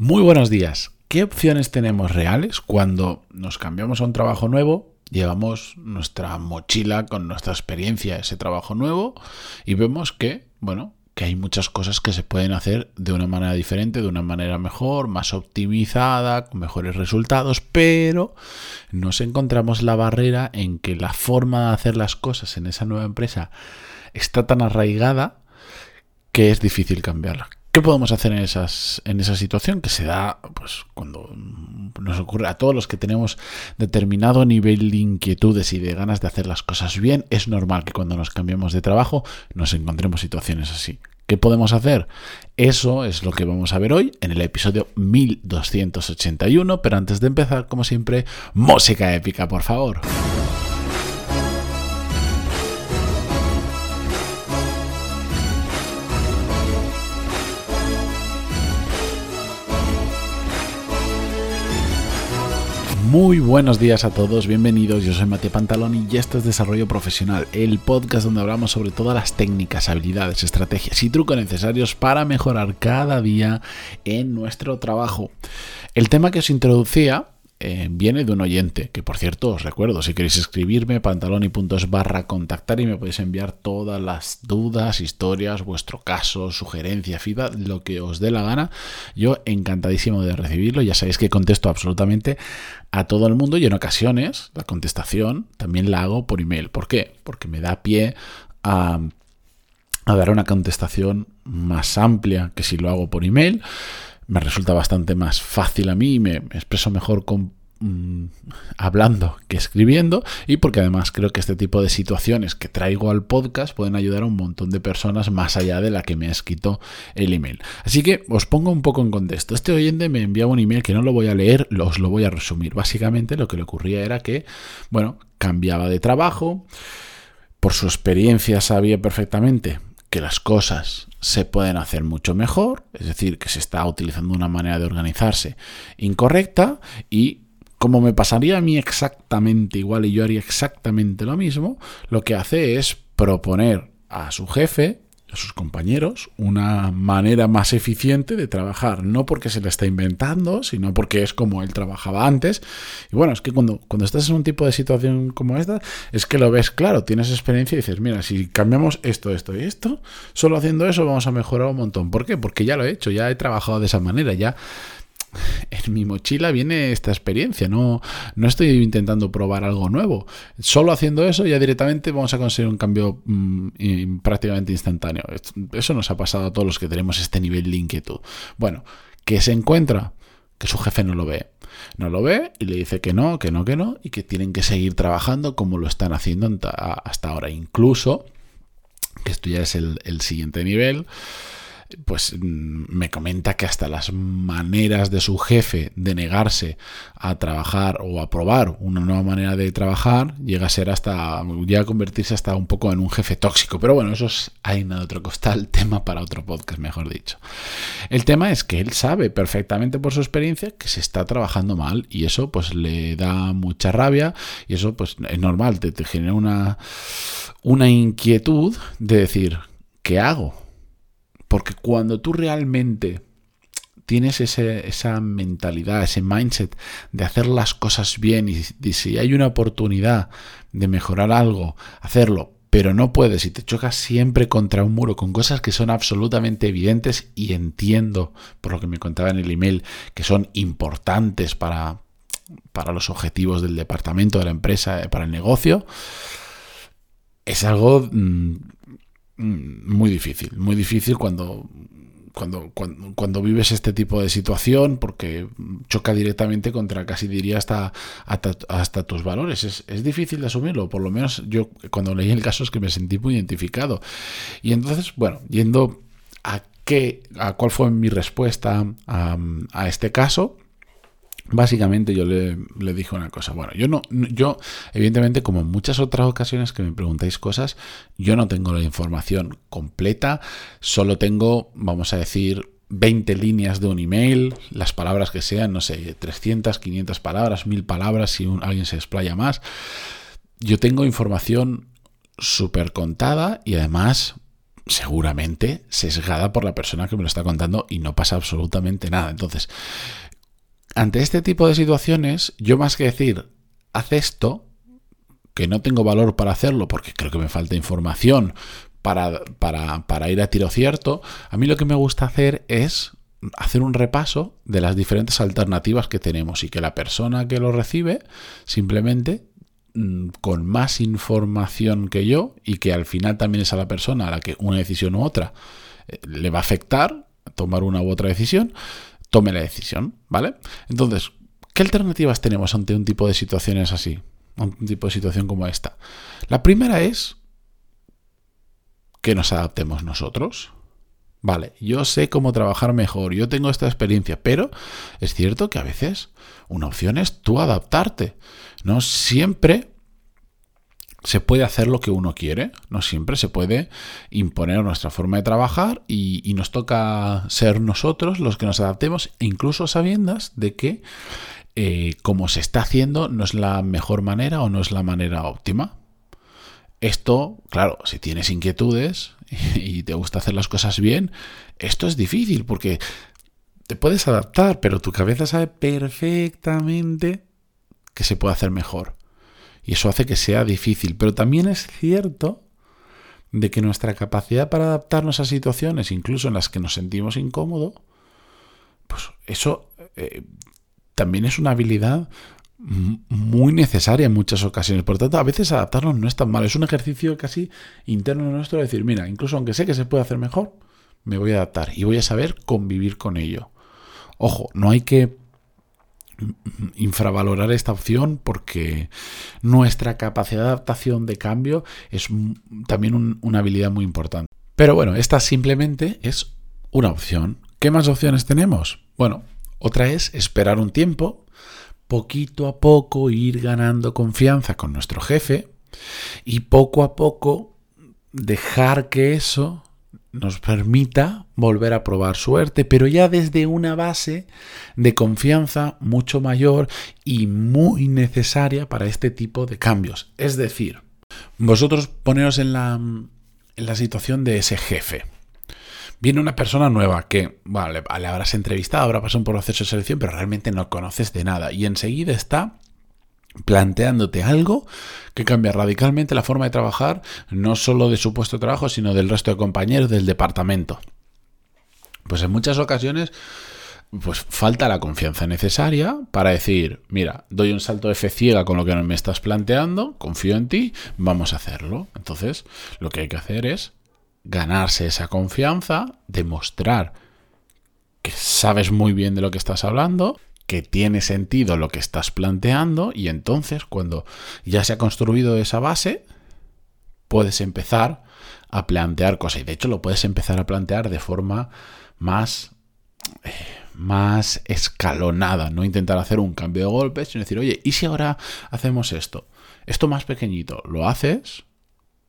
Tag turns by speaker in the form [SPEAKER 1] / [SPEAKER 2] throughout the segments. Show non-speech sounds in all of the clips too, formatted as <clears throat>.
[SPEAKER 1] Muy buenos días. ¿Qué opciones tenemos reales cuando nos cambiamos a un trabajo nuevo? Llevamos nuestra mochila con nuestra experiencia ese trabajo nuevo y vemos que, bueno, que hay muchas cosas que se pueden hacer de una manera diferente, de una manera mejor, más optimizada, con mejores resultados, pero nos encontramos la barrera en que la forma de hacer las cosas en esa nueva empresa está tan arraigada que es difícil cambiarla. ¿Qué podemos hacer en, esas, en esa situación que se da pues, cuando nos ocurre a todos los que tenemos determinado nivel de inquietudes y de ganas de hacer las cosas bien? Es normal que cuando nos cambiemos de trabajo nos encontremos situaciones así. ¿Qué podemos hacer? Eso es lo que vamos a ver hoy en el episodio 1281, pero antes de empezar, como siempre, música épica, por favor. Muy buenos días a todos, bienvenidos. Yo soy Mate Pantaloni y esto es Desarrollo Profesional, el podcast donde hablamos sobre todas las técnicas, habilidades, estrategias y trucos necesarios para mejorar cada día en nuestro trabajo. El tema que os introducía eh, viene de un oyente, que por cierto os recuerdo, si queréis escribirme, pantaloni.es barra contactar y me podéis enviar todas las dudas, historias, vuestro caso, sugerencia, feedback, lo que os dé la gana. Yo encantadísimo de recibirlo, ya sabéis que contesto absolutamente a todo el mundo y en ocasiones la contestación también la hago por email. ¿Por qué? Porque me da pie a, a dar una contestación más amplia que si lo hago por email me resulta bastante más fácil a mí, me, expreso mejor mm, hablando que escribiendo y porque además creo que este tipo de situaciones que traigo al podcast pueden ayudar a un montón de personas más allá de la que me ha escrito el email. Así que os pongo un poco en contexto. Este oyente me enviaba un email que no lo voy a leer, os lo voy a resumir. Básicamente lo que le ocurría era que, bueno, cambiaba de trabajo, por su experiencia sabía perfectamente que las cosas se pueden hacer mucho mejor, es decir, que se está utilizando una manera de organizarse incorrecta y como me pasaría a mí exactamente igual y yo haría exactamente lo mismo, lo que hace es proponer a su jefe a sus compañeros una manera más eficiente de trabajar, no porque se le está inventando, sino porque es como él trabajaba antes. Y bueno, es que cuando, cuando estás en un tipo de situación como esta, es que lo ves claro, tienes experiencia y dices, mira, si cambiamos esto, esto y esto, solo haciendo eso vamos a mejorar un montón. ¿Por qué? Porque ya lo he hecho, ya he trabajado de esa manera, ya mi mochila viene esta experiencia, no, no estoy intentando probar algo nuevo. Solo haciendo eso ya directamente vamos a conseguir un cambio mm, prácticamente instantáneo. Eso nos ha pasado a todos los que tenemos este nivel de inquietud. Bueno, ¿qué se encuentra? Que su jefe no lo ve. No lo ve y le dice que no, que no, que no, y que tienen que seguir trabajando como lo están haciendo hasta ahora. Incluso, que esto ya es el siguiente nivel, pues mm, me comenta que hasta las maneras de su jefe de negarse a trabajar o a probar una nueva manera de trabajar llega a ser hasta, llega a convertirse hasta un poco en un jefe tóxico. Pero bueno, eso es nada de otro costal, <laughs> tema para otro podcast, mejor dicho. El tema es que él sabe perfectamente por su experiencia que se está trabajando mal y eso pues le da mucha rabia y eso pues es normal, te, te genera una, una inquietud de decir, ¿qué hago? Porque cuando tú realmente tienes esa mentalidad, ese mindset de hacer las cosas bien y, si hay una oportunidad de mejorar algo, hacerlo, pero no puedes y te chocas siempre contra un muro con cosas que son absolutamente evidentes y entiendo, por lo que me contaba en el email, que son importantes para, para los objetivos del departamento, de la empresa, para el negocio, es algo Mm, muy difícil, muy difícil cuando, cuando, cuando, vives este tipo de situación porque choca directamente contra casi diría hasta, hasta, tus valores. Es, es, difícil de asumirlo, por lo menos yo cuando leí el caso es que me sentí muy identificado. Y entonces, bueno, yendo a qué, a cuál fue mi respuesta a, a este caso, Básicamente yo le, dije una cosa. Bueno, yo no, yo, evidentemente, como en muchas otras ocasiones que me preguntáis cosas, yo no tengo la información completa, solo tengo, vamos a decir, 20 líneas de un email, las palabras que sean, no sé, 300, 500 palabras, 1000 palabras, si alguien se explaya más. Yo tengo información súper contada y además seguramente sesgada por la persona que me lo está contando y no pasa absolutamente nada. Entonces, ante este tipo de situaciones, yo más que decir, haz esto, que no tengo valor para hacerlo porque creo que me falta información para, para, para ir a tiro cierto, a mí lo que me gusta hacer es hacer un repaso de las diferentes alternativas que tenemos y que la persona que lo recibe simplemente mm, con más información que yo y que al final también es a la persona a la que una decisión u otra eh, le va a afectar tomar una u otra decisión, tome la decisión, ¿vale? Entonces, ¿qué alternativas tenemos ante un tipo de situaciones así? Ante un tipo de situación como esta. La primera es que nos adaptemos nosotros. Vale, yo sé cómo trabajar mejor, yo tengo esta experiencia, pero es cierto que a veces una opción es tú adaptarte. No siempre se puede hacer lo que uno quiere, no siempre se puede imponer nuestra forma de trabajar y, nos toca ser nosotros los que nos adaptemos, incluso sabiendas de que eh, como se está haciendo no es la mejor manera o no es la manera óptima. Esto, claro, si tienes inquietudes <laughs> y te gusta hacer las cosas bien, esto es difícil porque te puedes adaptar, pero tu cabeza sabe perfectamente que se puede hacer mejor. Y eso hace que sea difícil. Pero también es cierto de que nuestra capacidad para adaptarnos a situaciones, incluso en las que nos sentimos incómodos, pues eso eh, también es una habilidad muy necesaria en muchas ocasiones. Por tanto, a veces adaptarnos no es tan malo. Es un ejercicio casi interno nuestro de decir, mira, incluso aunque sé que se puede hacer mejor, me voy a adaptar y voy a saber convivir con ello. Ojo, no hay que infravalorar esta opción porque nuestra capacidad de adaptación de cambio es también una habilidad muy importante. Pero bueno, esta simplemente es una opción. ¿Qué más opciones tenemos? Bueno, otra es esperar un tiempo poquito a poco ir ganando confianza con nuestro jefe y poco a poco dejar que eso nos permita volver a probar suerte, pero ya desde una base de confianza mucho mayor y muy necesaria para este tipo de cambios. Es decir, vosotros poneros en la, en la situación de ese jefe viene una persona nueva que, vale, le habrás entrevistado, habrá pasado un proceso de selección, pero realmente no conoces de nada. Y enseguida está planteándote algo que cambia radicalmente la forma de trabajar, no solo de su puesto de trabajo, sino del resto de compañeros del departamento. Pues en muchas ocasiones pues falta la confianza necesaria para decir, mira, doy un salto de fe ciega con lo que me estás planteando, confío en ti, vamos a hacerlo. Entonces, lo que hay que hacer es ganarse esa confianza, demostrar que sabes muy bien de lo que estás hablando, que tiene sentido lo que estás planteando y entonces cuando ya se ha construido esa base, puedes empezar a plantear cosas. Y de hecho lo puedes empezar a plantear de forma más, eh, más escalonada, no intentar hacer un cambio de golpe, sino decir, oye, ¿y si ahora hacemos esto? Esto más pequeñito, lo haces,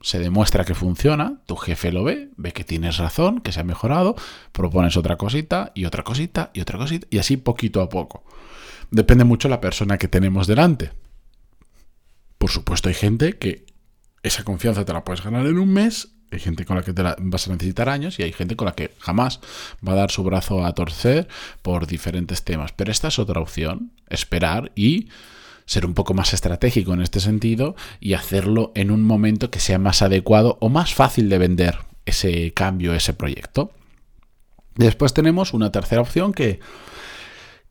[SPEAKER 1] se demuestra que funciona, tu jefe lo ve, ve que tienes razón, que se ha mejorado, propones otra cosita y otra cosita y otra cosita y así poquito a poco. Depende mucho la persona que tenemos delante. Por supuesto hay gente que esa confianza te la puedes ganar en un mes, hay gente con la que te vas a necesitar años y hay gente con la que jamás va a dar su brazo a torcer por diferentes temas. Pero esta es otra opción, esperar y ser un poco más estratégico en este sentido y hacerlo en un momento que sea más adecuado o más fácil de vender ese cambio, ese proyecto. Después tenemos una tercera opción que,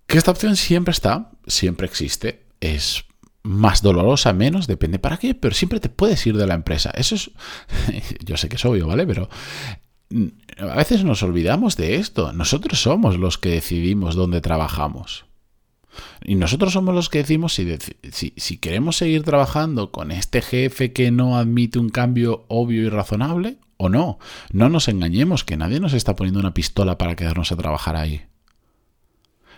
[SPEAKER 1] que esta opción siempre está, siempre existe, es más dolorosa, menos, depende para qué, pero siempre te puedes ir de la empresa. Eso es, <laughs> yo sé que es obvio, ¿vale? Pero a veces nos olvidamos de esto. Nosotros somos los que decidimos dónde trabajamos. Y nosotros somos los que decimos si, si, queremos seguir trabajando con este jefe que no admite un cambio obvio y razonable o no. No nos engañemos, que nadie nos está poniendo una pistola para quedarnos a trabajar ahí.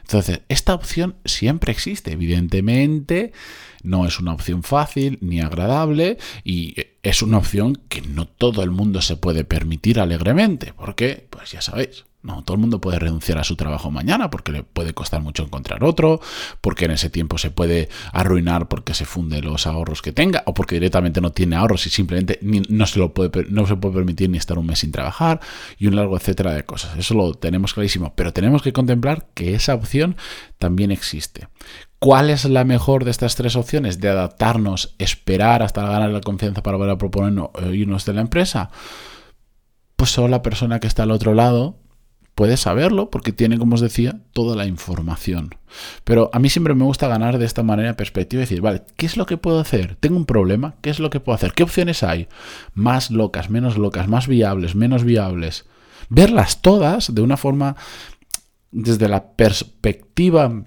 [SPEAKER 1] Entonces, esta opción siempre existe. Evidentemente, no es una opción fácil ni agradable y es una opción que no todo el mundo se puede permitir alegremente. Porque, pues ya sabéis, No, todo el mundo puede renunciar a su trabajo mañana porque le puede costar mucho encontrar otro, porque en ese tiempo se puede arruinar porque se funde los ahorros que tenga o porque directamente no tiene ahorros y simplemente no, se lo puede, no se puede permitir ni estar un mes sin trabajar y un largo etcétera de cosas. Eso lo tenemos clarísimo, pero tenemos que contemplar que esa opción también existe. ¿Cuál es la mejor de estas tres opciones? De adaptarnos, esperar hasta ganar la confianza para volver a proponernos eh, irnos de la empresa. Pues solo la persona que está al otro lado puede saberlo porque tiene, como os decía, toda la información. Pero a mí siempre me gusta ganar de esta manera perspectiva y decir, vale, ¿qué es lo que puedo hacer? Tengo un problema, ¿qué es lo que puedo hacer? ¿Qué opciones hay? Más locas, menos locas, más viables, menos viables. Verlas todas de una forma desde la perspectiva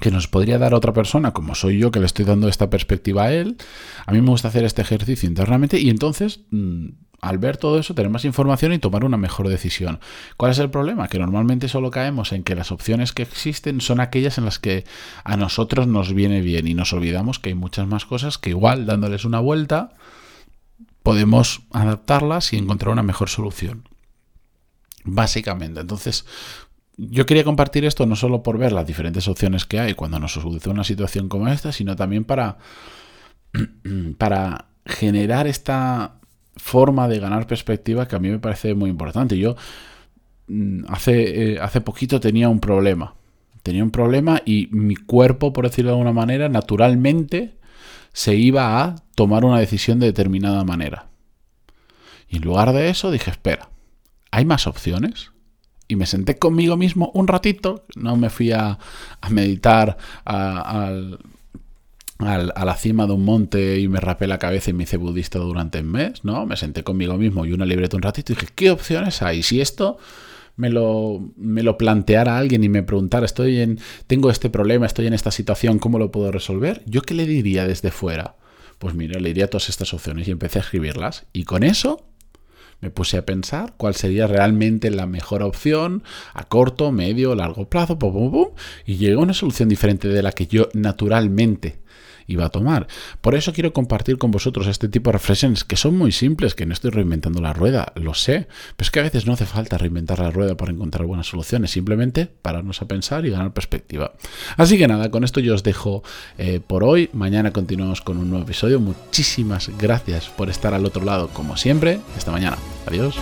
[SPEAKER 1] que nos podría dar otra persona, como soy yo que le estoy dando esta perspectiva a él, a mí me gusta hacer este ejercicio internamente y entonces mm, al ver todo eso, tener más información y tomar una mejor decisión. ¿Cuál es el problema? Que normalmente solo caemos en que las opciones que existen son aquellas en las que a nosotros nos viene bien y nos olvidamos que hay muchas más cosas que igual dándoles una vuelta podemos adaptarlas y encontrar una mejor solución. Básicamente, entonces yo quería compartir esto no solo por ver las diferentes opciones que hay cuando nos sucede una situación como esta, sino también para, <clears throat> para generar esta forma de ganar perspectiva que a mí me parece muy importante. Yo mm, hace, eh, hace poquito tenía un problema. Tenía un problema y mi cuerpo, por decirlo de alguna manera, naturalmente se iba a tomar una decisión de determinada manera. Y en lugar de eso dije, espera, ¿hay más opciones? Y me senté conmigo mismo un ratito, no me fui a, meditar al a la cima de un monte y me rapé la cabeza y me hice budista durante un mes, ¿no? Me senté conmigo mismo y una libreta un ratito y dije, ¿qué opciones hay? Si esto me lo, me lo planteara alguien y me preguntara, estoy en, tengo este problema, estoy en esta situación, ¿cómo lo puedo resolver? ¿Yo qué le diría desde fuera? Pues mira, le diría todas estas opciones y empecé a escribirlas. Y con eso me puse a pensar cuál sería realmente la mejor opción a corto, medio, largo plazo, pum, y llegó a una solución diferente de la que yo naturalmente iba a tomar. Por eso quiero compartir con vosotros este tipo de reflexiones que son muy simples, que no estoy reinventando la rueda, lo sé, pero es que a veces no hace falta reinventar la rueda para encontrar buenas soluciones, simplemente pararnos a pensar y ganar perspectiva. Así que nada, con esto yo os dejo eh, por hoy, mañana continuamos con un nuevo episodio, muchísimas gracias por estar al otro lado como siempre, esta mañana, adiós.